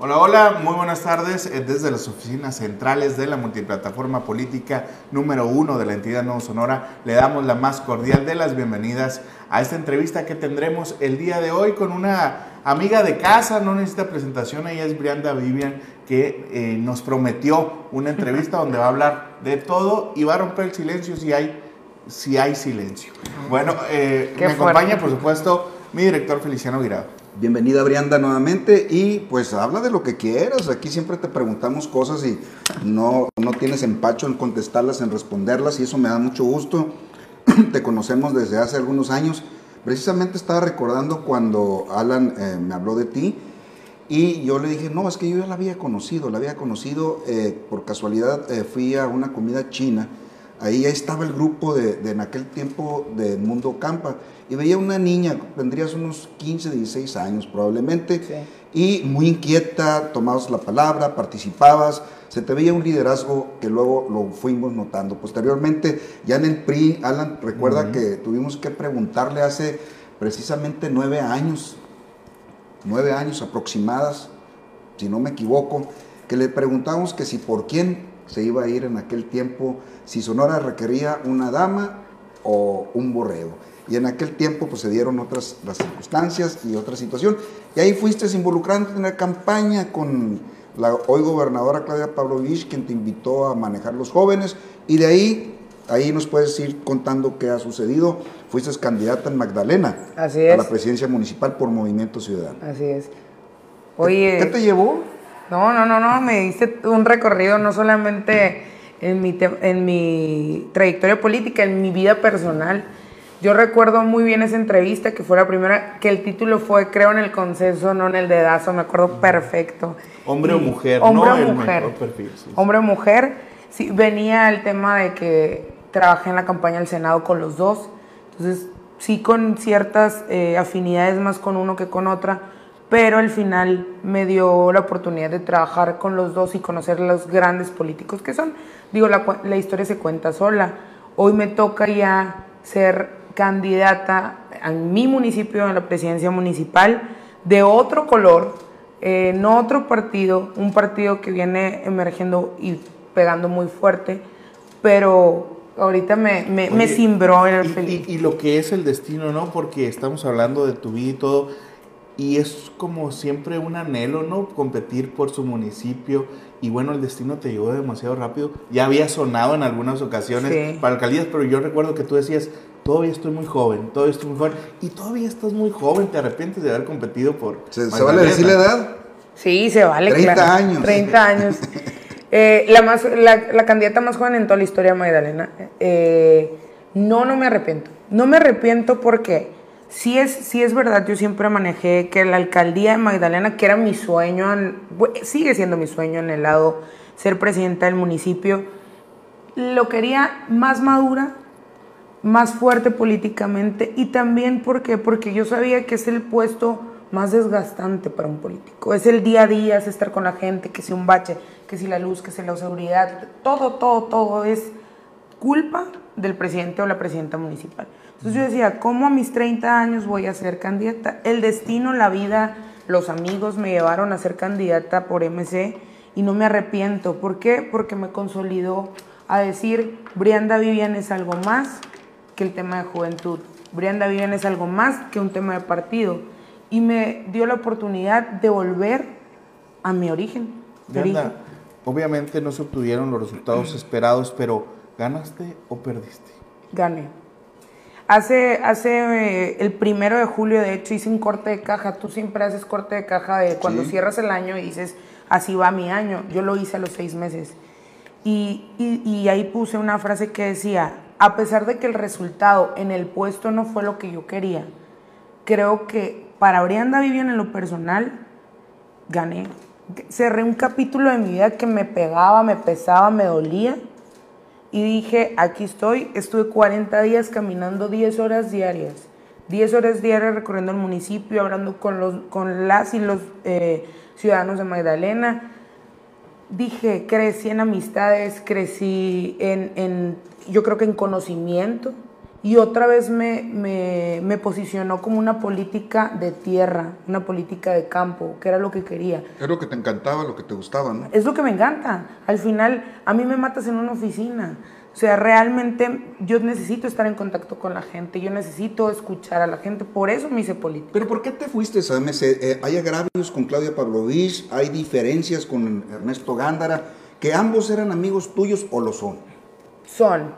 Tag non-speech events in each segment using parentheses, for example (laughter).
Hola, hola, muy buenas tardes. Eh, desde las oficinas centrales de la multiplataforma política número uno de la entidad Nuevo Sonora, le damos la más cordial de las bienvenidas a esta entrevista que tendremos el día de hoy con una amiga de casa, no necesita presentación, ella es Brianda Vivian, que eh, nos prometió una entrevista (laughs) donde va a hablar de todo y va a romper el silencio si hay, si hay silencio. Bueno, eh, me acompaña, por supuesto, mi director Feliciano Virado. Bienvenida Brianda nuevamente y pues habla de lo que quieras. Aquí siempre te preguntamos cosas y no, no tienes empacho en contestarlas, en responderlas y eso me da mucho gusto. (clears throat) te conocemos desde hace algunos años. Precisamente estaba recordando cuando Alan eh, me habló de ti y yo le dije, no, es que yo ya la había conocido, la había conocido eh, por casualidad, eh, fui a una comida china Ahí estaba el grupo de, en aquel tiempo de Mundo Campa. Y veía una niña, tendrías unos 15, 16 años probablemente, y muy inquieta, tomabas la palabra, participabas, se te veía un liderazgo que luego lo fuimos notando. Posteriormente, ya en el PRI, Alan, recuerda que tuvimos que preguntarle hace precisamente nueve años, nueve años aproximadas, si no me equivoco, que le preguntamos que si por quién se iba a ir en aquel tiempo si Sonora requería una dama o un borrego. Y en aquel tiempo pues, se dieron otras las circunstancias y otra situación. Y ahí fuiste involucrando en la campaña con la hoy gobernadora Claudia Pavlovich, quien te invitó a manejar los jóvenes. Y de ahí, ahí nos puedes ir contando qué ha sucedido. Fuiste candidata en Magdalena Así es. a la presidencia municipal por Movimiento Ciudadano. Así es. Oye, ¿Qué te llevó? No, no, no, no, me diste un recorrido no solamente en mi, en mi trayectoria política, en mi vida personal. Yo recuerdo muy bien esa entrevista, que fue la primera, que el título fue Creo en el consenso, no en el dedazo, me acuerdo perfecto. Hombre o mujer, hombre no o el mujer. perfil, sí. Hombre o mujer. Sí, venía el tema de que trabajé en la campaña del Senado con los dos, entonces sí con ciertas eh, afinidades más con uno que con otra, pero al final me dio la oportunidad de trabajar con los dos y conocer los grandes políticos que son. Digo, la, la historia se cuenta sola. Hoy me toca ya ser candidata en mi municipio, en la presidencia municipal, de otro color, eh, no otro partido, un partido que viene emergiendo y pegando muy fuerte, pero ahorita me, me, me Oye, cimbró en el y, feliz. y- y lo que es el destino, ¿no? Porque estamos hablando de tu vida y todo. Y es como siempre un anhelo, ¿no? Competir por su municipio. Y bueno, el destino te llegó demasiado rápido. Ya había sonado en algunas ocasiones Sí. para alcaldías, pero yo recuerdo que tú decías, todavía estoy muy joven, todavía estoy muy joven. Y todavía estás muy joven, te arrepientes de haber competido por... ¿Se, se vale decir la edad? Sí, se vale. 30 claro. años. 30 años. (laughs) Eh, la, más, la, la candidata más joven en toda la historia, Magdalena. Eh, no, no me arrepiento. No me arrepiento porque sí es, sí es verdad, yo siempre manejé que la alcaldía de Magdalena, que era mi sueño, sigue siendo mi sueño en el lado ser presidenta del municipio, lo quería más madura, más fuerte políticamente y también porque porque yo sabía que es el puesto más desgastante para un político. Es el día a día, es estar con la gente, que si un bache, que si la luz, que si la seguridad, todo, todo, todo es culpa del presidente o la presidenta municipal. Entonces yo decía, ¿cómo a mis 30 años voy a ser candidata? El destino, la vida, los amigos me llevaron a ser candidata por MC y no me arrepiento. ¿Por qué? Porque me consolidó a decir, Brianda Vivian es algo más que el tema de juventud. Brianda Vivian es algo más que un tema de partido. Y me dio la oportunidad de volver a mi origen. Origen. obviamente no se obtuvieron los resultados esperados, pero ¿ganaste o perdiste? Gané. Hace, hace eh, el primero de julio, de hecho, hice un corte de caja. Tú siempre haces corte de caja de cuando Sí. cierras el año y dices, así va mi año. Yo lo hice a los seis meses. Y, y- y ahí puse una frase que decía, a pesar de que el resultado en el puesto no fue lo que yo quería, creo que para Brianda Vivian en lo personal, gané. Cerré un capítulo de mi vida que me pegaba, me pesaba, me dolía. Y dije, aquí estoy, estuve 40 días caminando 10 horas diarias. 10 horas diarias recorriendo el municipio, hablando con, los, con las y los eh, ciudadanos de Magdalena. Dije, crecí en amistades, crecí en, en, yo creo que en conocimiento y otra vez me, me, me, posicionó como una política de tierra, una política de campo, que era lo que quería. Es lo que te encantaba, lo que te gustaba, ¿no? Es lo que me encanta. Al final, a mí me matas en una oficina. O sea, realmente yo necesito estar en contacto con la gente, yo necesito escuchar a la gente, por eso me hice política. ¿Pero por qué te fuiste a MC? Eh, ¿Hay agravios con Claudia Pavlovich? ¿Hay diferencias con Ernesto Gándara? ¿Que ambos eran amigos tuyos o lo son? Son.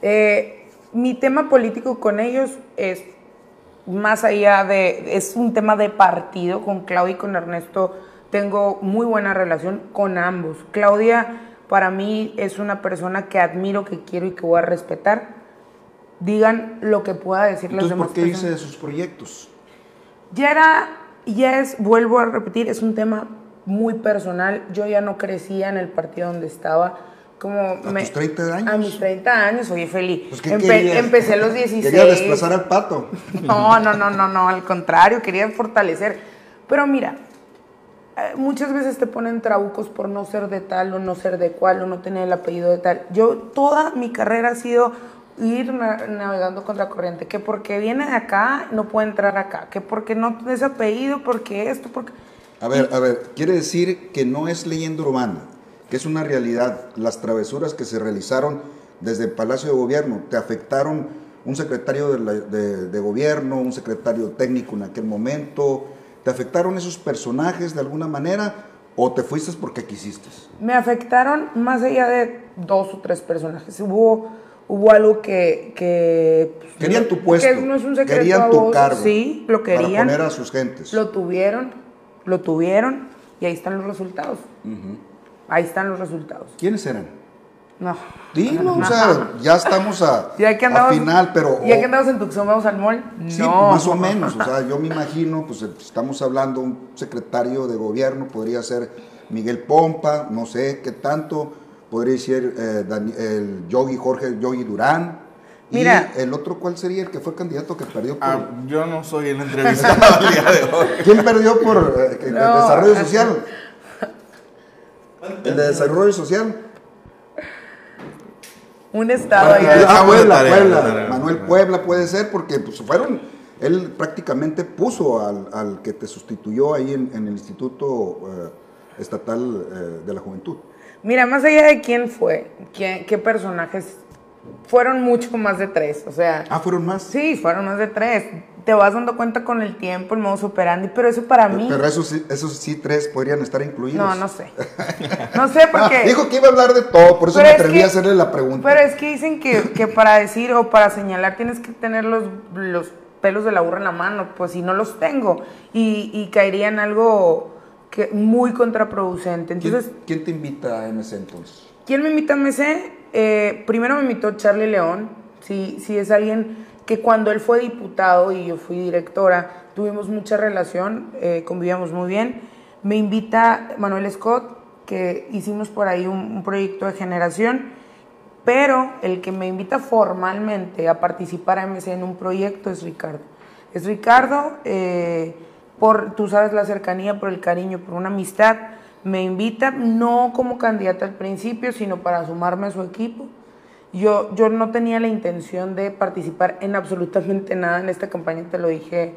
Eh, mi tema político con ellos es más allá de, es un tema de partido, con Claudia y con Ernesto tengo muy buena relación con ambos. Claudia para mí es una persona que admiro, que quiero y que voy a respetar. Digan lo que pueda decir las demás ¿por qué dice de sus proyectos? Ya era, ya es, vuelvo a repetir, es un tema muy personal. Yo ya no crecía en el partido donde estaba como ¿A tus 30 años? A mis 30 años, oye, feliz. Pues, empecé a los (laughs) 16. Quería desplazar al pato. (laughs) No, no, no, no, no, al contrario, quería fortalecer. Pero mira, eh, muchas veces te ponen trabucos por no ser de tal o no ser de cual o no tener el apellido de tal. Yo toda mi carrera ha sido ir navegando contra corriente, que porque viene de acá no puede entrar acá, que porque no tienes apellido, porque esto, porque... A ver, a ver, quiere decir que no es leyenda urbana que es una realidad. Las travesuras que se realizaron desde el Palacio de Gobierno, ¿te afectaron un secretario de, gobierno, un secretario técnico en aquel momento? ¿Te afectaron esos personajes de alguna manera o te fuiste porque quisiste? Me afectaron más allá de dos o tres personajes. Hubo, hubo algo que... Pues, querían tu puesto. Que no es un secreto querían tu cargo. Sí, lo querían. Para poner a sus gentes. Lo tuvieron, lo tuvieron y ahí están los resultados. Ahí están los resultados. ¿Quiénes eran? No. Dilo, o sea, ya estamos a, (laughs) final, pero... ¿Ya que andamos en Tucson, vamos al mall? Sí, más o menos, o sea, yo me imagino, pues estamos hablando, un secretario de gobierno podría ser Miguel Pompa, no sé qué tanto, podría ser eh, el Yogi Jorge Yogi Durán. Mira, ¿Y el otro cuál sería el que fue candidato que perdió por... Ah, yo no soy el entrevistado el día de hoy. (laughs) ¿Quién perdió por eh, el desarrollo social? El de desarrollo social. Un estado ahí. Ah, Puebla, Puebla. Manuel Puebla puede ser porque pues, fueron, él prácticamente puso al, que te sustituyó ahí en, el Instituto eh, Estatal eh, de la Juventud. Mira, más allá de quién fue, qué personajes fueron mucho más de tres, o sea... Ah, ¿fueron más? Sí, fueron más de tres. Te vas dando cuenta con el tiempo, el modo operandi, pero eso para mí... Pero esos, esos sí tres podrían estar incluidos. No, no sé. No sé (laughs) porque... dijo que iba a hablar de todo, por eso me atreví a hacerle la pregunta. Pero es que dicen que, que para decir o para señalar tienes que tener los, los pelos de la burra en la mano, pues si no los tengo, y, y caería en algo que, muy contraproducente. Entonces, ¿Quién, ¿Quién, te invita a MC entonces? ¿Quién me invita a MC? Eh, primero me invitó Charlie León, sí, sí es alguien que cuando él fue diputado y yo fui directora, tuvimos mucha relación, eh, convivíamos muy bien. Me invita Manuel Scott, que hicimos por ahí un, proyecto de generación, pero el que me invita formalmente a participar a MC en un proyecto es Ricardo. Es Ricardo, eh, por, tú sabes, la cercanía, por el cariño, por una amistad me invita, no como candidata al principio, sino para sumarme a su equipo. Yo, yo no tenía la intención de participar en absolutamente nada en esta campaña, te lo dije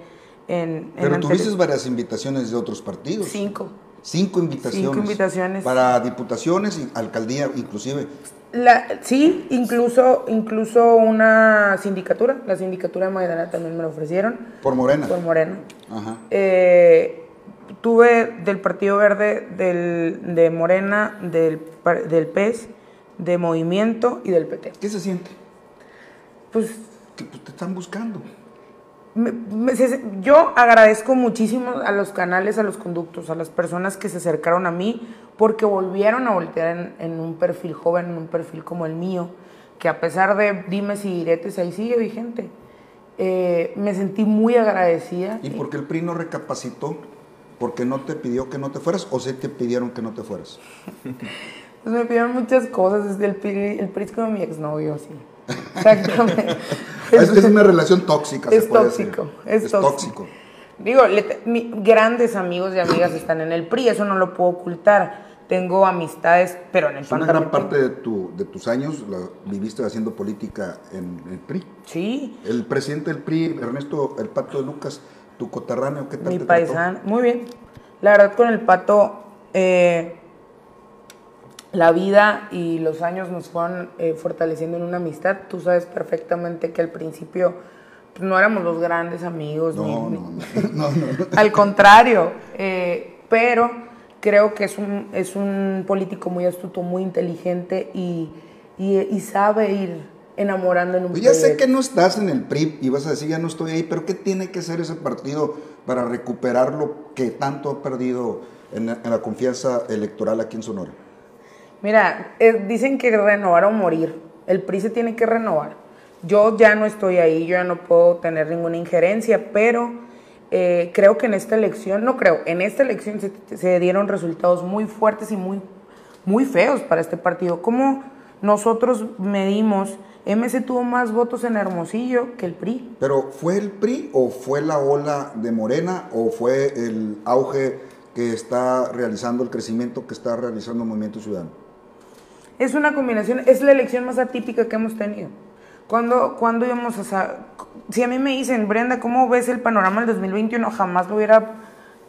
en... Pero tuviste varias invitaciones de otros partidos. Cinco. Cinco invitaciones. Cinco invitaciones. Para diputaciones y alcaldía inclusive. La, sí, incluso, incluso una sindicatura, la sindicatura de Maidana también me lo ofrecieron. ¿Por Morena? Por Morena. Ajá. Eh, tuve del Partido Verde, del, de Morena, del, del PES, de Movimiento y del PT. ¿Qué se siente? Pues... Que pues, te están buscando. yo agradezco muchísimo a los canales, a los conductos, a las personas que se acercaron a mí, porque volvieron a voltear en, un perfil joven, en un perfil como el mío, que a pesar de dimes y diretes, ahí sigue vigente. Eh, me sentí muy agradecida. ¿Y porque el PRI no recapacitó? Porque no te pidió que no te fueras o sí te pidieron que no te fueras? (laughs) Pues me pidieron muchas cosas, desde el, el príncipe de mi exnovio, sí. Exactamente. (laughs) es, es, una relación tóxica. Es tóxico, es, tóxico. Digo, grandes amigos y amigas están en el PRI, eso no lo puedo ocultar. tengo amistades, pero en el Es una gran parte de, tu, de tus años la viviste haciendo política en el PRI. Sí. El presidente del PRI, Ernesto El Pato de Lucas, tu coterráneo, ¿qué tal Mi te paisano, muy bien. La verdad con el pato, eh, la vida y los años nos fueron eh, fortaleciendo en una amistad. Tú sabes perfectamente que al principio pues, no éramos los grandes amigos. No, ni- no, no, no, no. Al contrario, eh, pero creo que es un, es un político muy astuto, muy inteligente y, y- y sabe ir enamorando en un Pues ya sé que no estás en el PRI y vas a decir, ya no estoy ahí, pero ¿qué tiene que hacer ese partido para recuperar lo que tanto ha perdido en la, en la confianza electoral aquí en Sonora? Mira, eh, dicen que renovar o morir. El PRI se tiene que renovar. Yo ya no estoy ahí, yo ya no puedo tener ninguna injerencia, pero eh, creo que en esta elección, no creo, en esta elección se, se dieron resultados muy fuertes y muy, muy feos para este partido. ¿Cómo nosotros medimos? MC tuvo más votos en Hermosillo que el PRI. Pero ¿fue el PRI o fue la ola de Morena o fue el auge que está realizando, el crecimiento que está realizando el Movimiento Ciudadano? Es una combinación, es la elección más atípica que hemos tenido. Cuando, cuando íbamos a... Si a mí me dicen, Brenda, ¿cómo ves el panorama del 2021? Jamás lo hubiera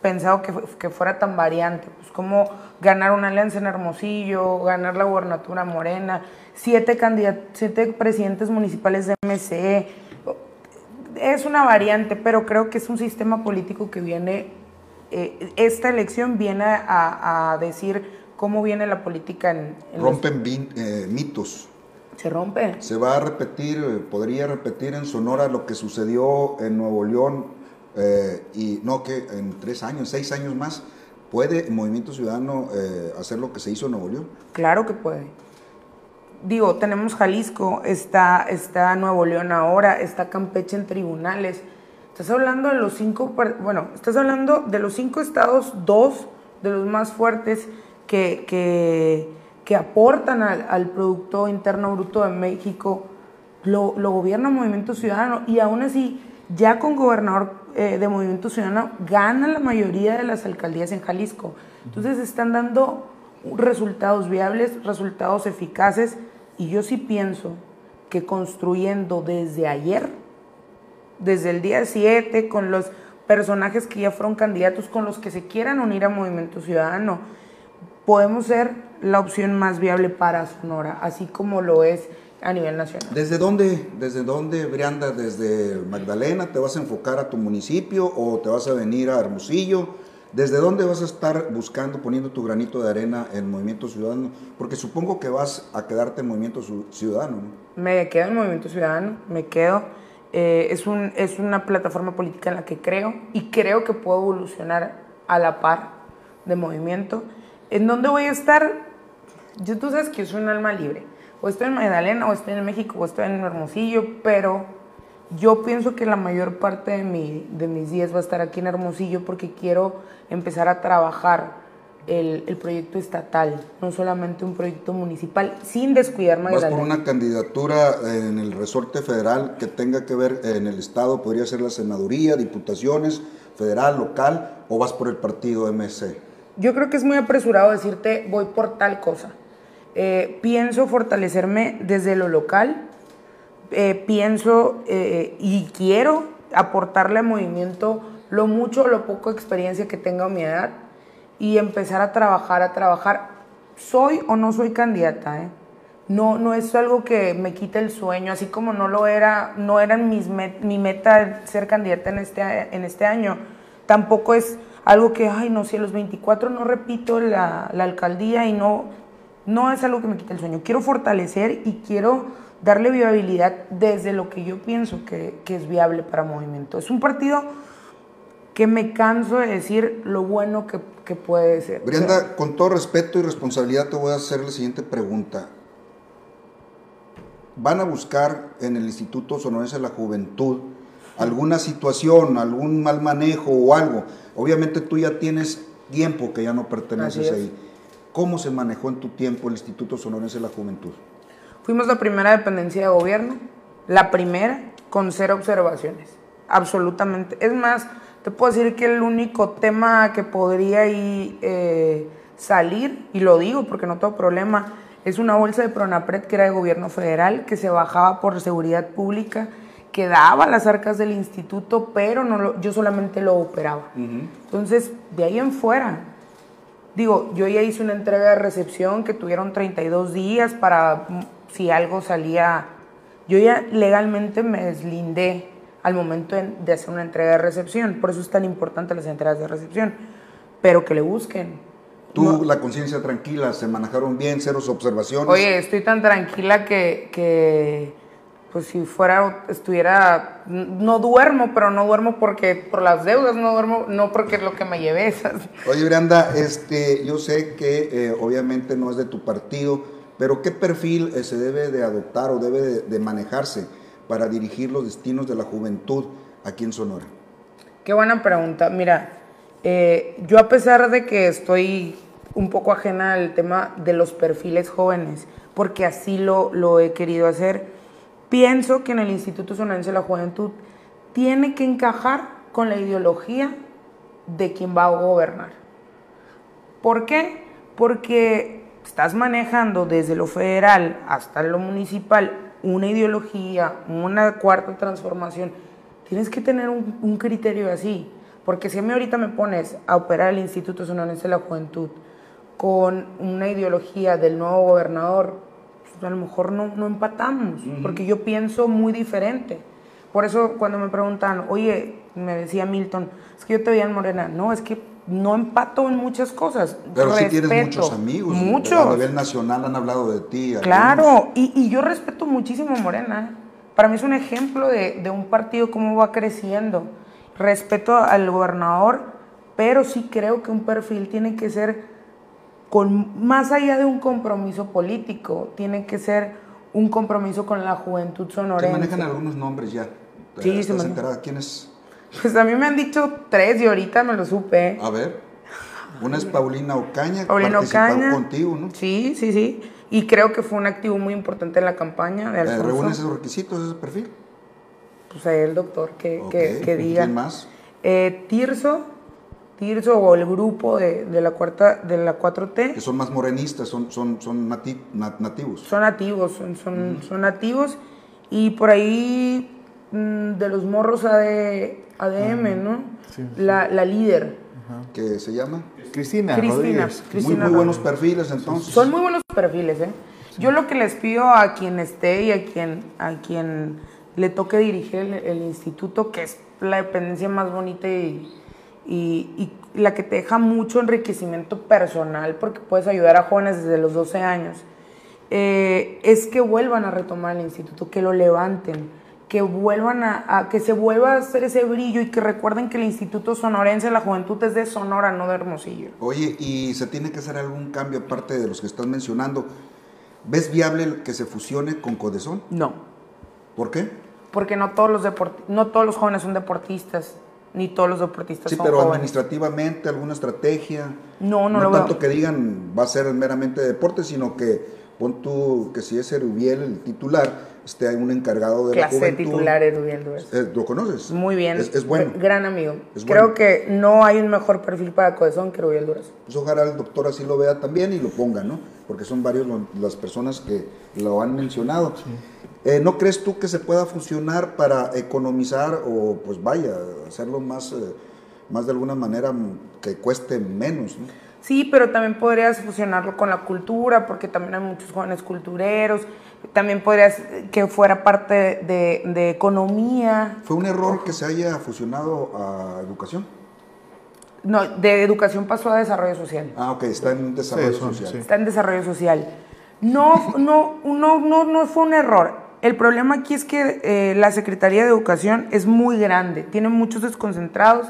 pensado que, que fuera tan variante. Pues como ganar una alianza en Hermosillo, ganar la gobernatura morena, siete, siete presidentes municipales de MC. Es una variante, pero creo que es un sistema político que viene... eh, esta elección viene a, a decir cómo viene la política en... en los- Rompen eh, mitos. se rompe. Se va a repetir, eh, podría repetir en Sonora lo que sucedió en Nuevo León eh, y no que en tres años, seis años más, ¿puede Movimiento Ciudadano eh, hacer lo que se hizo en Nuevo León? Claro que puede. Digo, tenemos Jalisco, está, está Nuevo León ahora, está Campeche en tribunales. Estás hablando de los cinco, bueno, estás hablando de los cinco estados, dos de los más fuertes que, que, que aportan al, al Producto Interno Bruto de México, lo, lo gobierna Movimiento Ciudadano y aún así, ya con gobernador eh, de Movimiento Ciudadano, gana la mayoría de las alcaldías en Jalisco. Entonces están dando resultados viables, resultados eficaces y yo sí pienso que construyendo desde ayer, desde el día 7, con los personajes que ya fueron candidatos, con los que se quieran unir a Movimiento Ciudadano, podemos ser la opción más viable para Sonora, así como lo es a nivel nacional. ¿Desde dónde, desde dónde, Brianda? ¿Desde Magdalena te vas a enfocar a tu municipio o te vas a venir a Hermosillo? ¿Desde dónde vas a estar buscando, poniendo tu granito de arena en Movimiento Ciudadano? Porque supongo que vas a quedarte en Movimiento Ciudadano, ¿no? Me quedo en Movimiento Ciudadano, me quedo. eh, es, un, es una plataforma política en la que creo y creo que puedo evolucionar a la par de movimiento. ¿En dónde voy a estar? Yo, tú sabes que yo soy un alma libre. O estoy en Magdalena, o estoy en México, o estoy en Hermosillo, pero yo pienso que la mayor parte de, mi, de mis días va a estar aquí en Hermosillo porque quiero empezar a trabajar el, el proyecto estatal, no solamente un proyecto municipal, sin descuidar Vas Magdalena. por una candidatura en el resorte federal que tenga que ver en el Estado, podría ser la senaduría, diputaciones, federal, local, o vas por el partido MC. Yo creo que es muy apresurado decirte voy por tal cosa. Eh, pienso fortalecerme desde lo local, eh, pienso eh, y quiero aportarle al movimiento lo mucho o lo poco experiencia que tenga a mi edad y empezar a trabajar, a trabajar. Soy o no soy candidata, ¿eh? No, no es algo que me quite el sueño, así como no lo era, no era mis met- mi meta ser candidata en este, en este año. Tampoco es algo que, ay, no, si a los 24 no repito la, la alcaldía y no, no es algo que me quite el sueño. Quiero fortalecer y quiero darle viabilidad desde lo que yo pienso que, que es viable para movimiento. Es un partido que me canso de decir lo bueno que, que puede ser. Brianda, con todo respeto y responsabilidad te voy a hacer la siguiente pregunta. ¿Van a buscar en el Instituto Sonorense de la Juventud alguna situación, algún mal manejo o algo? Obviamente tú ya tienes tiempo que ya no perteneces ahí. ¿Cómo se manejó en tu tiempo el Instituto Sonorense de la Juventud? Fuimos la primera dependencia de gobierno, la primera con cero observaciones, absolutamente. Es más, te puedo decir que el único tema que podría ahí, eh, salir, y lo digo porque no tengo problema, es una bolsa de Pronapred que era de gobierno federal, que se bajaba por seguridad pública, que daba las arcas del instituto, pero no lo- yo solamente lo operaba. Entonces, de ahí en fuera, digo, yo ya hice una entrega de recepción que tuvieron 32 días para mm, si algo salía. Yo ya legalmente me deslindé al momento de, de hacer una entrega de recepción, por eso es tan importante las entregas de recepción, pero que le busquen. Tú, No. la conciencia tranquila, se manejaron bien, ceros observaciones. Oye, estoy tan tranquila que, que, pues si fuera, estuviera, no duermo, pero no duermo porque por las deudas, no duermo, no porque es lo que me llevé (laughs) esas. Oye, Brianda, este, yo sé que eh, obviamente no es de tu partido, pero ¿qué perfil eh, se debe de adoptar o debe de, de manejarse para dirigir los destinos de la juventud aquí en Sonora? Qué buena pregunta. Mira, eh, yo a pesar de que estoy un poco ajena al tema de los perfiles jóvenes, porque así lo, lo he querido hacer, pienso que en el Instituto Sonorense de la Juventud tiene que encajar con la ideología de quien va a gobernar. ¿Por qué? Porque estás manejando desde lo federal hasta lo municipal una ideología, una cuarta transformación. Tienes que tener un, criterio así. Porque si a mí ahorita me pones a operar el Instituto Sonorense de la Juventud con una ideología del nuevo gobernador, pues a lo mejor no, no empatamos, porque yo pienso muy diferente. Por eso cuando me preguntan, oye, me decía Milton, es que yo te veía en Morena. No, es que no empato en muchas cosas. Pero sí tienes muchos amigos. Muchos. A nivel nacional han hablado de ti. Claro, y, y yo respeto muchísimo a Morena. Para mí es un ejemplo de, de un partido cómo va creciendo. Respeto al gobernador, pero sí creo que un perfil tiene que ser con más allá de un compromiso político, tiene que ser un compromiso con la juventud Se sonorense. manejan algunos nombres ya. Sí, se ¿Estás manejan. ¿Quién es? Pues a mí me han dicho tres y ahorita me lo supe. A ver. Una es Paulina Ocaña, Paulina participó Ocaña. contigo, ¿no? Sí, sí, sí. Y creo que fue un activo muy importante en la campaña de Eh, Alfonso. ¿Reúne esos requisitos, ese perfil? Pues ahí el doctor que, Ok. que, que diga. ¿Quién más? Eh, Tirso, Tirso o el grupo de, de la cuarta de la 4T Que son más morenistas, son, son, son nati- na- nativos. son nativos, son, son, son nativos y por ahí mm, de los morros AD, ADM, ¿no? sí, La, la líder. que se llama. Cristina, Cristina. Muy, muy buenos perfiles entonces. Son muy buenos perfiles, ¿eh? Yo lo que les pido a quien esté y a quien, a quien le toque dirigir el, el instituto, que es la dependencia más bonita y, y- y la que te deja mucho enriquecimiento personal, porque puedes ayudar a jóvenes desde los 12 años, eh, es que vuelvan a retomar el instituto, que lo levanten, que vuelvan a, a- que se vuelva a hacer ese brillo y que recuerden que el Instituto Sonorense de la Juventud es de Sonora, no de Hermosillo. Oye, y se tiene que hacer algún cambio aparte de los que estás mencionando. ¿Ves viable que se fusione con Codesón? No. ¿Por qué? Porque no todos los deport- no todos los jóvenes son deportistas, ni todos los deportistas Sí, son pero jóvenes. administrativamente, alguna estrategia. No, no lo tanto veo. que digan va a ser meramente deporte, sino que pon tú que si es Erubiel el titular, esté hay un encargado de Clase la juventud. titular Erubiel Duras. Eh, ¿Lo conoces? Muy bien. Es, es bueno. Gr- Gran amigo. Es Creo bueno. que no hay un mejor perfil para Codezón que Erubiel Duras. Pues ojalá el doctor así lo vea también y lo ponga, ¿no? Porque son varios lo- las personas que lo han mencionado. Eh, ¿No crees tú que se pueda fusionar para economizar o, pues vaya, hacerlo más, eh, más de alguna manera que cueste menos? ¿no? Sí, pero también podrías fusionarlo con la cultura, porque también hay muchos jóvenes cultureros. También podrías eh, que fuera parte de, de economía. ¿Fue un error que se haya fusionado a educación? No, de educación pasó a desarrollo social. Ah, ok, está en desarrollo Sí, social. sí. está en desarrollo social. No, no, no, no, no fue un error. El problema aquí es que eh, la Secretaría de Educación es muy grande, tiene muchos desconcentrados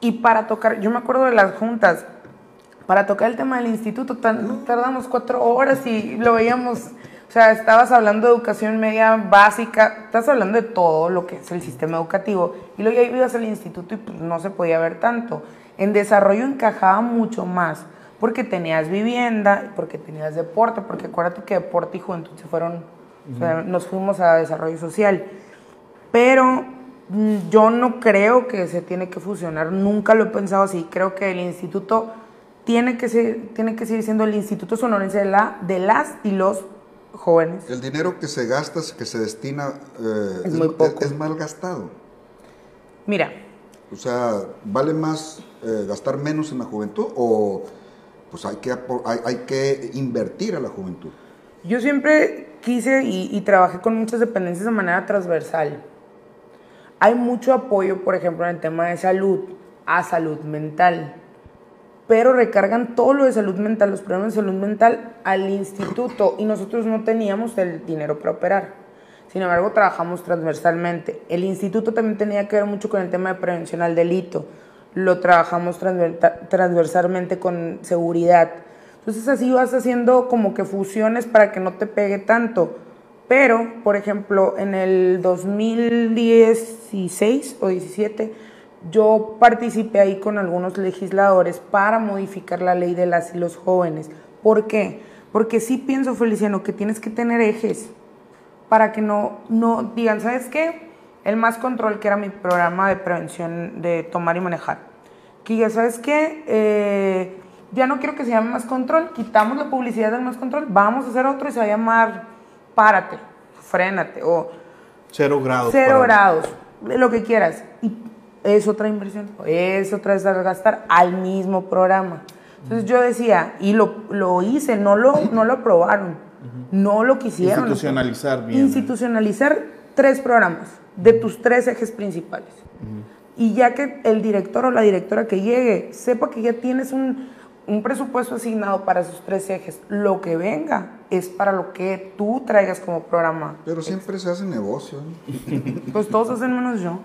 y para tocar, yo me acuerdo de las juntas, para tocar el tema del instituto tardamos cuatro horas y lo veíamos, o sea, estabas hablando de educación media básica, estás hablando de todo lo que es el sistema educativo y luego ya ibas al instituto y pues no se podía ver tanto. En desarrollo encajaba mucho más porque tenías vivienda, porque tenías deporte, porque acuérdate que deporte y juventud se fueron, o sea, nos fuimos a desarrollo social. Pero mm, yo no creo que se tiene que fusionar, nunca lo he pensado así. Creo que el instituto tiene que, ser, tiene que seguir siendo el Instituto Sonorense de, la, de las y los jóvenes. El dinero que se gasta, que se destina, eh, Es muy poco. es mal gastado. Mira, O sea, ¿vale más eh, gastar menos en la juventud o pues hay que, hay, hay que invertir a la juventud? yo siempre quise y, y trabajé con muchas dependencias de manera transversal. Hay mucho apoyo, por ejemplo, en el tema de salud, a salud mental, pero recargan todo lo de salud mental, los problemas de salud mental al instituto y nosotros no teníamos el dinero para operar. Sin embargo, trabajamos transversalmente. El instituto también tenía que ver mucho con el tema de prevención al delito. Lo trabajamos transver- transversalmente con seguridad. Entonces así vas haciendo como que fusiones para que no te pegue tanto. Pero, por ejemplo, en el 2016 o 17, yo participé ahí con algunos legisladores para modificar la ley de las y los jóvenes. ¿Por qué? Porque sí pienso, Feliciano, que tienes que tener ejes para que no, no digan, ¿sabes qué? El Más Control, que era mi programa de prevención de tomar y manejar. Que sabes qué, Eh, ya no quiero que se llame Más Control, quitamos la publicidad del Más Control, vamos a hacer otro y se va a llamar Párate, Frénate o Cero grados. cero grados, lo que quieras. Y es otra inversión, es otra vez gastar al mismo programa. Entonces yo decía, y lo, lo hice, no lo, no lo aprobaron, no lo quisieron. Institucionalizar bien. Institucionalizar tres programas de tus tres ejes principales. Y ya que el director o la directora que llegue sepa que ya tienes un, un presupuesto asignado para esos tres ejes, lo que venga es para lo que tú traigas como programa. Pero siempre se hace negocio. ¿eh? (laughs) Pues todos hacen menos yo.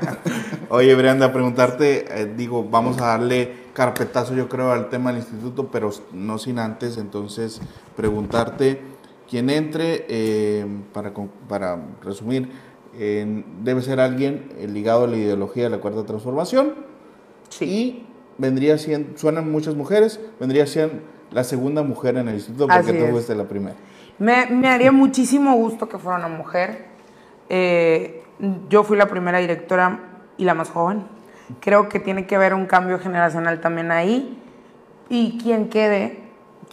(laughs) Oye, Brenda, preguntarte, eh, digo, vamos a darle carpetazo yo creo al tema del instituto, pero no sin antes, entonces, preguntarte, quien entre, eh, para, para resumir, eh, debe ser alguien ligado a la ideología de la Cuarta Transformación y vendría siendo, suenan muchas mujeres, vendría siendo la segunda mujer en el instituto porque Así tú fuiste la primera. Me, me haría muchísimo gusto que fuera una mujer. Eh, yo fui la primera directora y la más joven. Creo que tiene que haber un cambio generacional también ahí. Y quien quede,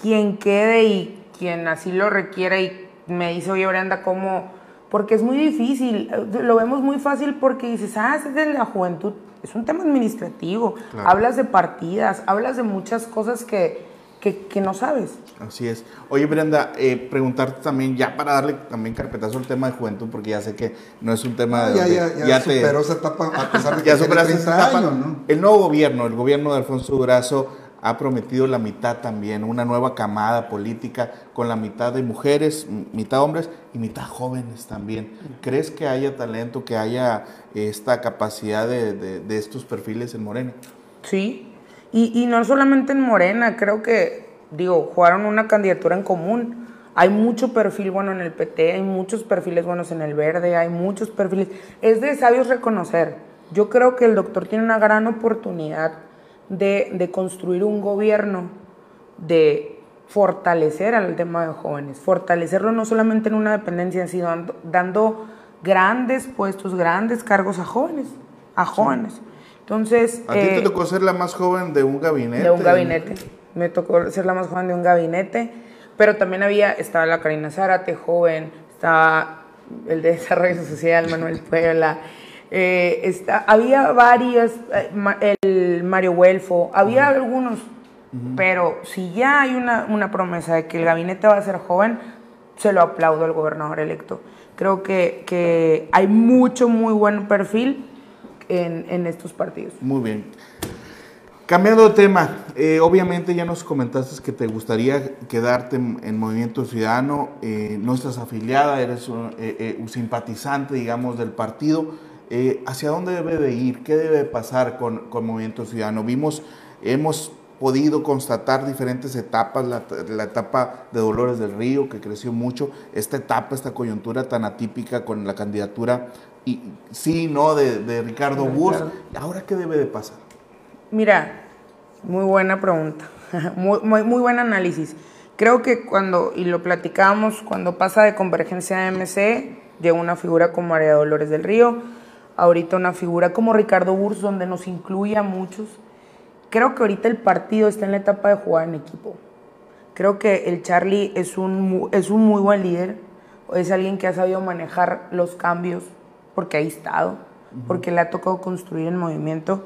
quien quede y quien así lo requiera y me dice, oye Brenda, ¿cómo? Porque es muy difícil, eh, lo vemos muy fácil porque dices, ah, es de la juventud. Es un tema administrativo. Claro. Hablas de partidas, hablas de muchas cosas que, que, que no sabes. Así es. Oye, Brenda, eh, preguntarte también, ya para darle también carpetazo al tema de juventud, porque ya sé que no es un tema de... ya, ya, ya, te- superó esa etapa a pesar de (laughs) que ya tiene superaste 30 esa etapa. años, ¿no? El nuevo gobierno, el gobierno de Alfonso Durazo, ha prometido la mitad también, una nueva camada política con la mitad de mujeres, mitad hombres y mitad jóvenes también. ¿Crees que haya talento, que haya esta capacidad de, de- de estos perfiles en Morena? Sí, y, y no solamente en Morena, creo que, digo, jugaron una candidatura en común. Hay mucho perfil bueno en el PT, hay muchos perfiles buenos en el Verde, hay muchos perfiles. Es de sabios reconocer. Yo creo que el doctor tiene una gran oportunidad de, de construir un gobierno, de fortalecer al tema de jóvenes, fortalecerlo no solamente en una dependencia, sino dando, dando grandes puestos, grandes cargos a jóvenes, a jóvenes. Entonces, A ti eh, te tocó ser la más joven de un gabinete. de un gabinete. Me tocó ser la más joven de un gabinete, pero también había, estaba la Karina Zárate, joven, estaba el de Desarrollo Social, Manuel (laughs) Puebla, eh, está, había varias, eh, el Mario Huelfo, había algunos, pero si ya hay una, una promesa de que el gabinete va a ser joven, se lo aplaudo al gobernador electo. Creo que, que hay mucho, muy buen perfil en, en estos partidos. Muy bien. Cambiando de tema, eh, obviamente ya nos comentaste que te gustaría quedarte en, en Movimiento Ciudadano, eh, no estás afiliada, eres un, eh, eh, un simpatizante, digamos, del partido. Eh, ¿Hacia dónde debe de ir? ¿Qué debe de pasar con, con Movimiento Ciudadano? Vimos, hemos podido constatar diferentes etapas, la, la etapa de Dolores del Río, que creció mucho, esta etapa, esta coyuntura tan atípica con la candidatura, y sí, no, de, de Ricardo. Ricardo. ¿Ahora qué debe de pasar? Mira, muy buena pregunta, (laughs) muy, muy, muy buen análisis. Creo que cuando, y lo platicábamos, cuando pasa de Convergencia a MC, llega una figura como María Dolores del Río, ahorita una figura como Ricardo Burs, donde nos incluye a muchos. creo que ahorita el partido está en la etapa de jugar en equipo. Creo que el Charlie es un, es un muy buen líder, es alguien que ha sabido manejar los cambios, porque ha estado, porque le ha tocado construir el movimiento.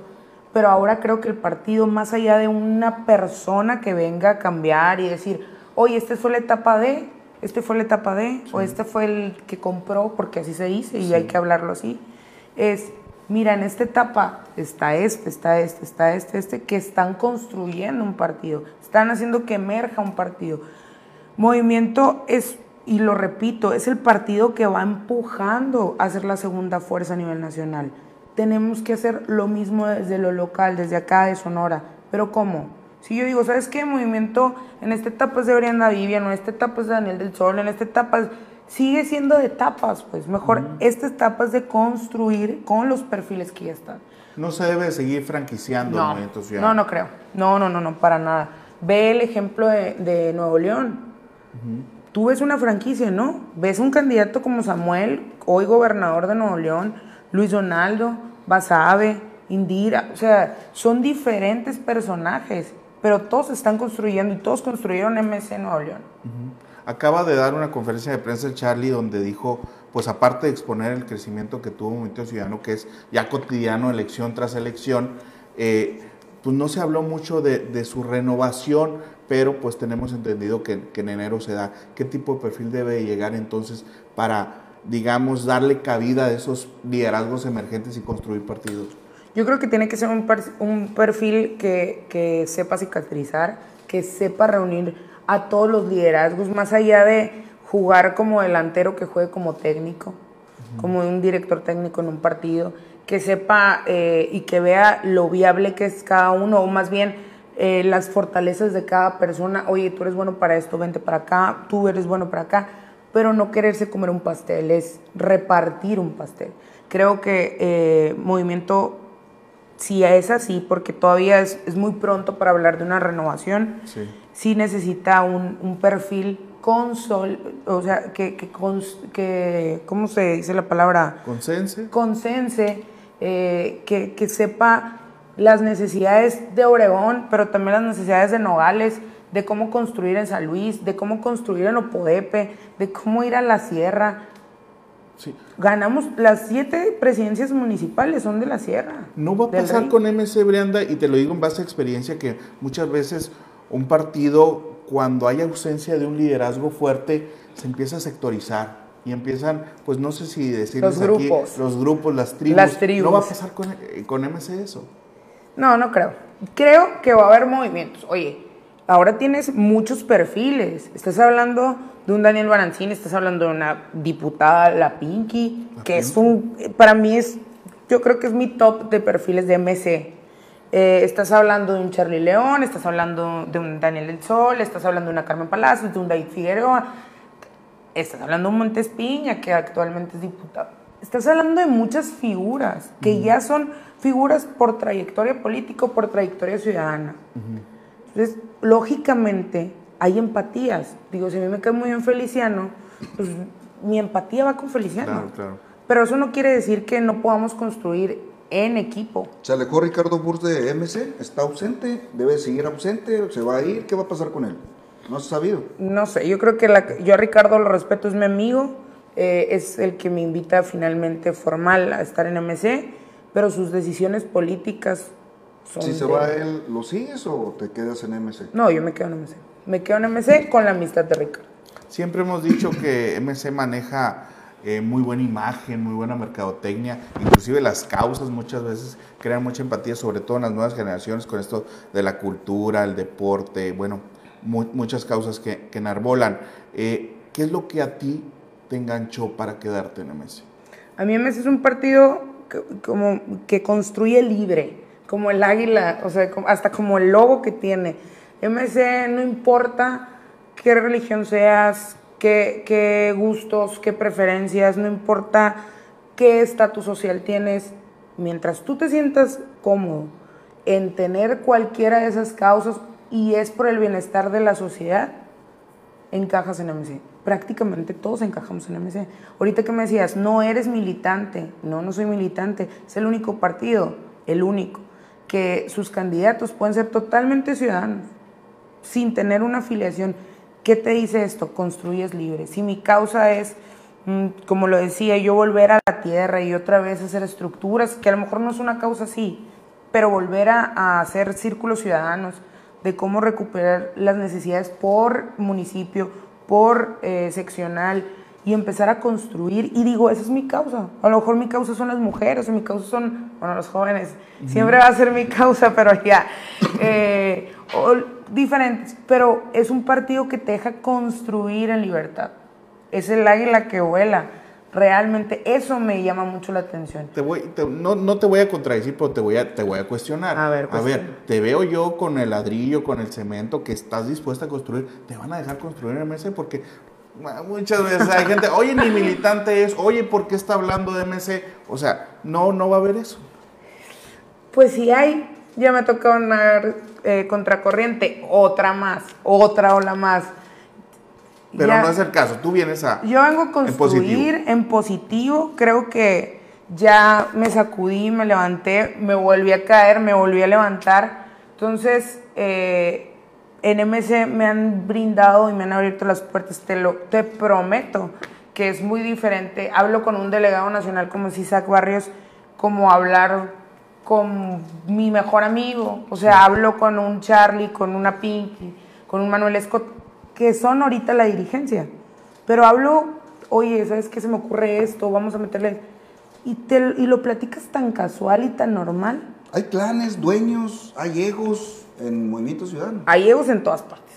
Pero ahora creo que el partido, más allá de una persona que venga a cambiar y decir, oye, esta fue la etapa de, este fue la etapa de, o este fue el que compró, porque así se dice y hay que hablarlo así, es, mira, en esta etapa está este, está este, está este, este, que están construyendo un partido, están haciendo que emerja un partido. Movimiento es, y lo repito, es el partido que va empujando a ser la segunda fuerza a nivel nacional. Tenemos que hacer lo mismo desde lo local, desde acá de Sonora. ¿Pero cómo? Si yo digo, ¿sabes qué? Movimiento en esta etapa es de Brianda Vivian, en esta etapa es de Daniel del Sol, en esta etapa sigue siendo de etapas, pues mejor esta etapa es de construir con los perfiles que ya están. No se debe seguir franquiciando no, Movimiento Ciudadano. No, no creo. No, no, no, no, para nada. Ve el ejemplo de, Nuevo León. Tú ves una franquicia, ¿no? Ves un candidato como Samuel, hoy gobernador de Nuevo León, Luis Donaldo, Basabe, Indira, o sea, son diferentes personajes pero todos están construyendo y todos construyeron MC Nuevo León. Acaba de dar una conferencia de prensa el Charlie donde dijo, pues aparte de exponer el crecimiento que tuvo Movimiento Ciudadano, que es ya cotidiano, elección tras elección, eh, pues no se habló mucho de, su renovación, pero pues tenemos entendido que, que, en enero se da. ¿Qué tipo de perfil debe llegar entonces para, digamos, darle cabida a esos liderazgos emergentes y construir partidos? Yo creo que tiene que ser un, un perfil que, que, sepa cicatrizar, que sepa reunir a todos los liderazgos, más allá de jugar como delantero, que juegue como técnico, como un director técnico en un partido, que sepa eh, y que vea lo viable que es cada uno, o más bien eh, las fortalezas de cada persona. Oye, tú eres bueno para esto, vente para acá, tú eres bueno para acá, pero no quererse comer un pastel, es repartir un pastel. Creo que eh, Movimiento si es así, porque todavía es, muy pronto para hablar de una renovación, sí, necesita un, perfil consol, o sea, que, que, ¿cómo se dice la palabra? Consense. Consense, eh, que, que sepa las necesidades de Obregón, pero también las necesidades de Nogales, de cómo construir en San Luis, de cómo construir en Opodepe, de cómo ir a la sierra, Ganamos las siete presidencias municipales, son de la sierra. No va a pasar con MC Brianda, y te lo digo en base a experiencia, que muchas veces un partido, cuando hay ausencia de un liderazgo fuerte, se empieza a sectorizar. Y empiezan, pues no sé si decirles los grupos. los grupos, las tribus. las tribus. No va a pasar con, con MC eso. No, no creo. Creo que va a haber movimientos. Oye, ahora tienes muchos perfiles. Estás hablando de un Daniel Barancín, estás hablando de una diputada, la Pinky, que es un, para mí es, yo creo que es mi top de perfiles de MC. Eh, estás hablando de un Charlie León, estás hablando de un Daniel del Sol, estás hablando de una Carmen Palacios, de un David Figueroa, estás hablando de un Montes Piña, que actualmente es diputado. Estás hablando de muchas figuras, que ya son figuras por trayectoria política, por trayectoria ciudadana. Entonces, lógicamente, hay empatías. Digo, si a mí me cae muy bien Feliciano, pues mi empatía va con Feliciano. Claro, claro. Pero eso no quiere decir que no podamos construir en equipo. ¿Se alejó Ricardo Burs de MC? ¿Está ausente? ¿Debe seguir ausente? ¿Se va a ir? ¿Qué va a pasar con él? ¿No has sabido? No sé, yo creo que la, yo a Ricardo lo respeto, es mi amigo, eh, es el que me invita finalmente formal a estar en MC, pero sus decisiones políticas son... Si se va él, ¿lo sigues o te quedas en MC? No, yo me quedo en MC me quedo en MC con la amistad de Ricardo. Siempre hemos dicho que MC maneja eh, muy buena imagen, muy buena mercadotecnia, inclusive las causas muchas veces crean mucha empatía, sobre todo en las nuevas generaciones con esto de la cultura, el deporte, bueno, muchas causas que, que enarbolan. Eh, ¿Qué es lo que a ti te enganchó para quedarte en MC? A mí MS es un partido que, como que construye libre, como el águila, o sea, hasta como el lobo que tiene MC no importa qué religión seas, qué, gustos, qué preferencias, no importa qué estatus social tienes, mientras tú te sientas cómodo en tener cualquiera de esas causas y es por el bienestar de la sociedad, encajas en MC. Prácticamente todos encajamos en MC. Ahorita que me decías, no eres militante, no, no soy militante, es el único partido, el único que sus candidatos pueden ser totalmente ciudadanos, sin tener una afiliación. ¿Qué te dice esto? Construyes libre. Si mi causa es, mm, como lo decía, yo volver a la tierra y otra vez hacer estructuras, que a lo mejor no es una causa así, pero volver a, hacer círculos ciudadanos de cómo recuperar las necesidades por municipio, por eh, seccional, y empezar a construir. Y digo, esa es mi causa. A lo mejor mi causa son las mujeres, o mi causa son, bueno, los jóvenes. Siempre va a ser mi causa, pero ya. Eh, diferentes. Pero es un partido que te deja construir en libertad. Es el águila que vuela. Realmente eso me llama mucho la atención. Te voy, no, no, te voy a contradecir, pero te voy a, te voy a cuestionar. A ver, a ver, te veo yo con el ladrillo, con el cemento que estás dispuesta a construir. ¿Te van a dejar construir en MC? Porque Muchas veces hay gente, oye, mi militante es, oye, ¿por qué está hablando de MC? O sea, no, no va a haber eso. Pues sí hay, ya me toca una eh, contracorriente, otra más, otra ola más. Pero no es el caso, tú vienes a... Yo vengo a construir en positivo, creo que ya me sacudí, me levanté, me volví a caer, me volví a levantar. Entonces, eh, en MC me han brindado y me han abierto las puertas, te, lo, te prometo que es muy diferente. Hablo con un delegado nacional como es Isaac Barrios, como hablar con mi mejor amigo, o sea, hablo con un Charlie, con una Pinky, con un Manuel Scott, que son ahorita la dirigencia. Pero hablo, oye, ¿sabes qué se me ocurre esto? Vamos a meterle... Y, te, y lo platicas tan casual y tan normal. Hay clanes, dueños, hay egos, en Movimiento Ciudadano. Hay egos en todas partes.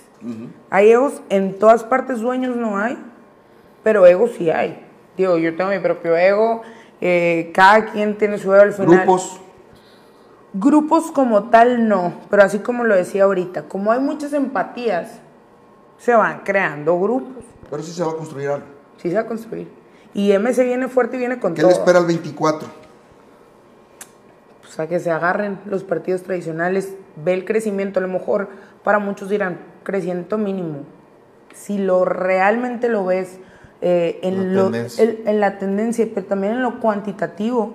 Hay egos en todas partes, dueños no hay, pero egos sí hay. Digo, yo tengo mi propio ego, eh, cada quien tiene su ego al final. ¿Grupos? Grupos como tal no, pero así como lo decía ahorita, como hay muchas empatías, se van creando grupos. Pero sí se va a construir algo. Sí se va a construir. Y MC viene fuerte y viene con todo. ¿Qué le espera el 24? o sea, que se agarren los partidos tradicionales, ve el crecimiento, a lo mejor para muchos dirán, crecimiento mínimo. Si lo realmente lo ves eh, en, la lo, en la tendencia, pero también en lo cuantitativo,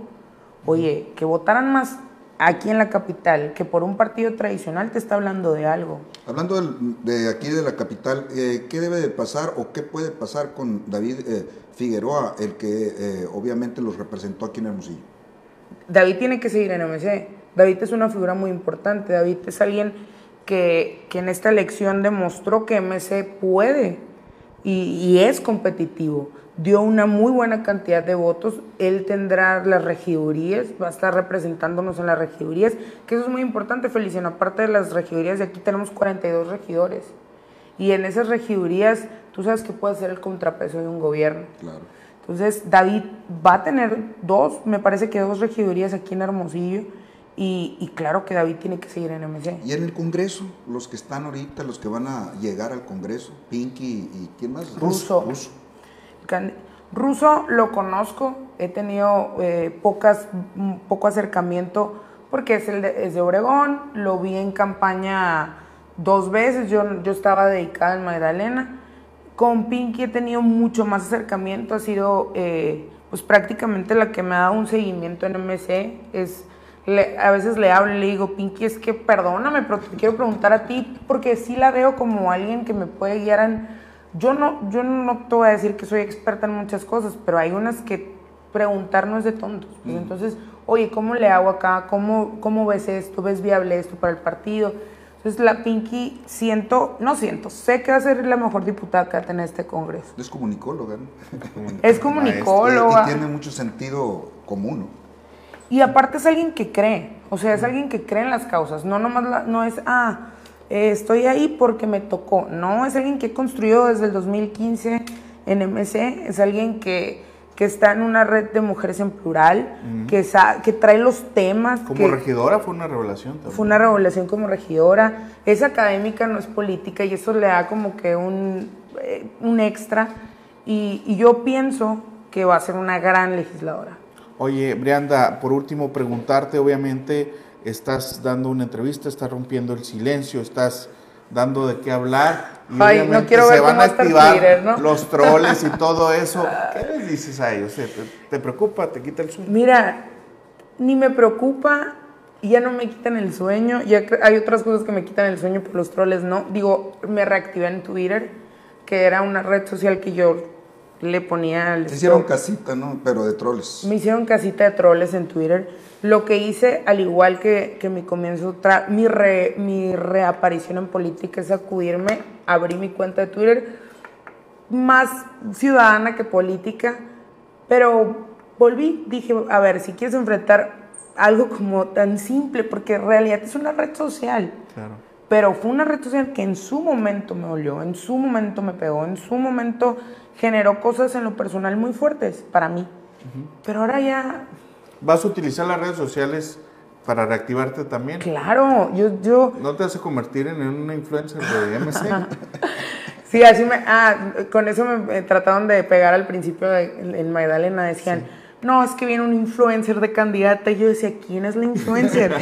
oye, que votaran más aquí en la capital que por un partido tradicional te está hablando de algo. Hablando de, aquí de la capital, eh, ¿qué debe de pasar o qué puede pasar con David eh, Figueroa, el que obviamente los representó aquí en Hermosillo? David tiene que seguir en MC. David es una figura muy importante. David es alguien que, en esta elección demostró que MC puede y, es competitivo. Dio una muy buena cantidad de votos. Él tendrá las regidurías, va a estar representándonos en las regidurías, que eso es muy importante, Feliciano. Aparte de las regidurías, de aquí tenemos 42 regidores. Y en esas regidurías, tú sabes que puede ser el contrapeso de un gobierno. Claro. Entonces, David va a tener dos, me parece que dos regidurías aquí en Hermosillo. Y, claro que David tiene que seguir en MC. ¿Y en el Congreso? Los que están ahorita, los que van a llegar al Congreso, Pinky y ¿quién más? Ruso. Ruso. Lo conozco, he tenido eh, pocas, poco acercamiento porque es, de, es de Obregón, lo vi en campaña dos veces, yo, yo estaba dedicada en Magdalena con Pinky he tenido mucho más acercamiento, ha sido eh, pues prácticamente la que me ha dado un seguimiento en MC. Es, a veces le hablo y le digo, Pinky, es que perdóname, pero te quiero preguntar a ti, porque sí la veo como alguien que me puede guiar en... Yo no, yo no te voy a decir que soy experta en muchas cosas, pero hay unas que preguntar no es de tontos. Pues mm. Entonces, oye, ¿cómo le hago acá? ¿Cómo, ¿Cómo ves esto? ¿Ves viable esto para el partido? Entonces la Pinky siento, no siento, sé que va a ser la mejor diputada que va a tener este Congreso. Es comunicóloga. ¿no? (laughs) es comunicóloga. Y tiene mucho sentido común. Y aparte es alguien que cree, o sea, es alguien que cree en las causas, no nomás no es, ah, eh, estoy ahí porque me tocó, no, es alguien que he construido desde el 2015 en MC, es alguien que que está en una red de mujeres en plural, que, que trae los temas. Como regidora fue una revelación también. Fue una revelación como regidora. Es académica, no es política, y eso le da como que un, eh, un extra. Y, y, yo pienso que va a ser una gran legisladora. Oye, Brianda, por último, preguntarte, obviamente, estás dando una entrevista, estás rompiendo el silencio, estás dando de qué hablar. Y Ay, no quiero ver se van a activar los troles y todo (laughs) eso. ¿Qué les dices a ellos? ¿Te, preocupa? ¿Te quita el sueño? Mira, ni me preocupa, y ya no me quitan el sueño. Ya hay otras cosas que me quitan el sueño, pero los troles no. Digo, me reactivé en Twitter, que era una red social que yo le ponía al Te hicieron stop. casita, ¿no? Pero de troles. Me hicieron casita de troles en Twitter. Lo que hice, al igual que, que mi comienzo, tra- mi, re- mi reaparición en política es sacudirme, abrí mi cuenta de Twitter, más ciudadana que política, pero volví, dije, a ver, si quieres enfrentar algo como tan simple, porque en realidad es una red social, Claro. pero fue una red social que en su momento me dolió, en su momento me pegó, en su momento generó cosas en lo personal muy fuertes para mí. Pero ahora ya, ¿Vas a utilizar las redes sociales para reactivarte también? claro, yo, yo, ¿No te vas a convertir en una influencer de MC? (laughs) sí, así me, ah, con eso me, trataron de pegar al principio en, en Magdalena, decían, no, es que viene un influencer de candidata, y yo decía, ¿quién es la influencer?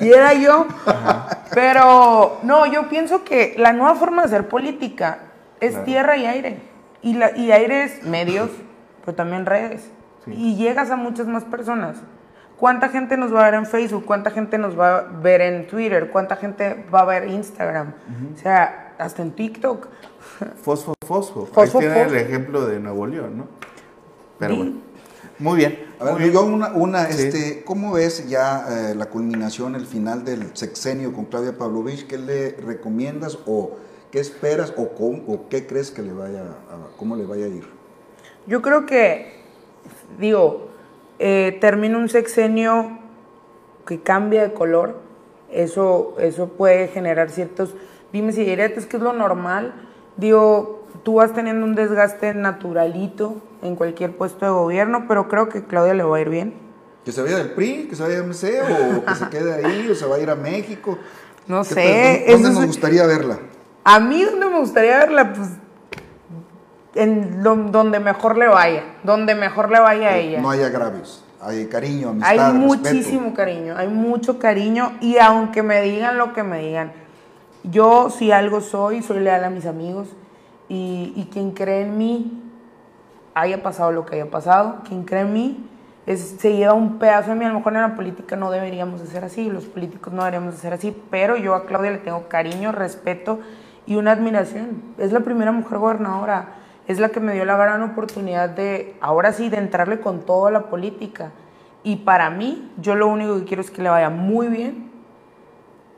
y era yo, (laughs) pero no, yo pienso que la nueva forma de hacer política es Claro. tierra y aire, y, la, y aire es medios, pero también redes, Sí. y llegas a muchas más personas. ¿Cuánta gente nos va a ver en Facebook? ¿Cuánta gente nos va a ver en Twitter? ¿Cuánta gente va a ver Instagram? O sea, hasta en TikTok. Fosfo, fosfo. Fosfo, Ahí tiene fosfo. el ejemplo de Nuevo León, ¿no? Pero Di- bueno. Muy bien. A ver, bien. yo una, una Sí. este, ¿cómo ves ya eh, la culminación, el final del sexenio con Claudia Pavlovich? ¿Qué le recomiendas o qué esperas o, cómo- o qué crees que le vaya a, cómo le vaya a ir? Yo creo que, digo, eh, termina un sexenio que cambia de color. Eso, eso puede generar ciertos dimes y diretes, que es lo normal. Digo, tú vas teniendo un desgaste naturalito en cualquier puesto de gobierno, pero creo que Claudia le va a ir bien. ¿Que se vaya del PRI, que se vaya a MC o que se quede ahí o se va a ir a México? No ¿Qué sé? ¿Dónde, eso nos gustaría verla? A mí donde me gustaría verla, pues, en lo- donde mejor le vaya, donde mejor le vaya a ella. No hay agravios, hay cariño, amistad, Hay respeto. muchísimo cariño, hay mucho cariño y aunque me digan lo que me digan, yo si algo soy, soy leal a mis amigos y, y quien cree en mí, haya pasado lo que haya pasado, quien cree en mí es, se lleva un pedazo de mí, a lo mejor en la política no deberíamos de ser así, los políticos no deberíamos de ser así, pero yo a Claudia le tengo cariño, respeto y una admiración. Es la primera mujer gobernadora, es la que me dio la gran oportunidad de, ahora sí, de entrarle con toda la política. Y para mí, yo lo único que quiero es que le vaya muy bien,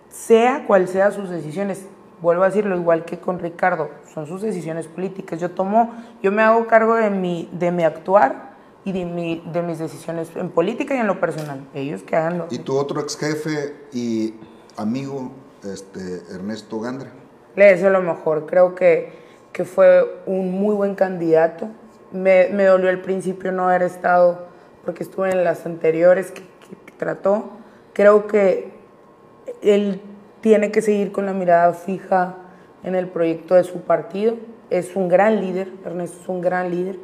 sea cual sea sus decisiones. Vuelvo a decirlo igual que con Ricardo, son sus decisiones políticas. Yo tomo, yo me hago cargo de mi, de mi actuar y de, mi, de mis decisiones en política y en lo personal. Ellos que hagan lo Y tu otro ex jefe y amigo, este, Ernesto Gandra. Le deseo lo mejor. Creo que, que fue un muy buen candidato. Me, me dolió al principio no haber estado, porque estuve en las anteriores que, que- que trató. Creo que él tiene que seguir con la mirada fija en el proyecto de su partido. Es un gran líder, Ernesto es un gran líder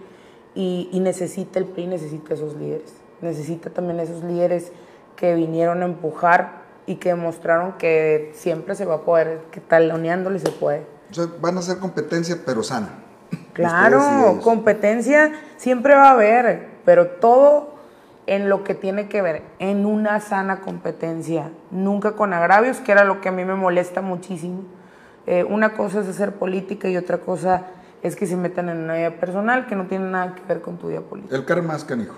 y, y necesita el PRI, necesita esos líderes. Necesita también esos líderes que vinieron a empujar y que demostraron que siempre se va a poder, que taloneándole se puede. O sea, van a hacer competencia, pero sana. Claro, competencia siempre va a haber, pero todo en lo que tiene que ver, en una sana competencia, nunca con agravios, que era lo que a mí me molesta muchísimo. Eh, una cosa es hacer política y otra cosa es que se metan en una vida personal que no tiene nada que ver con tu vida política. El karma es canijo.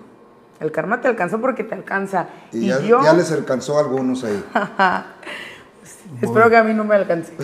El karma te alcanza porque te alcanza. Y, Y, ya, yo ya les alcanzó a algunos ahí. (laughs) espero que a mí no me alcance. (laughs)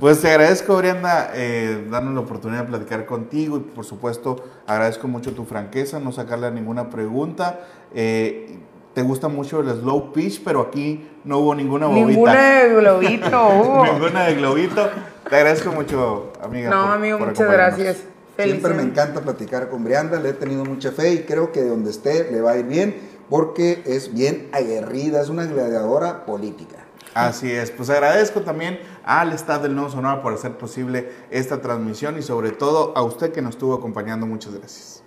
Pues te agradezco, Brianda, eh, darnos la oportunidad de platicar contigo y por supuesto agradezco mucho tu franqueza, no sacarle a ninguna pregunta. Eh, te gusta mucho el slow pitch, pero aquí no hubo ninguna bobita. Ninguna de (laughs) globito hubo. ninguna de globito. Te agradezco mucho, amiga. No, por- amigo, por muchas gracias. Siempre me encanta platicar con Brianda, le he tenido mucha fe y creo que de donde esté le va a ir bien porque es bien aguerrida, es una gladiadora política. Así es, pues agradezco también al Estado del Nuevo Sonora por hacer posible esta transmisión y sobre todo a usted que nos estuvo acompañando. Muchas gracias.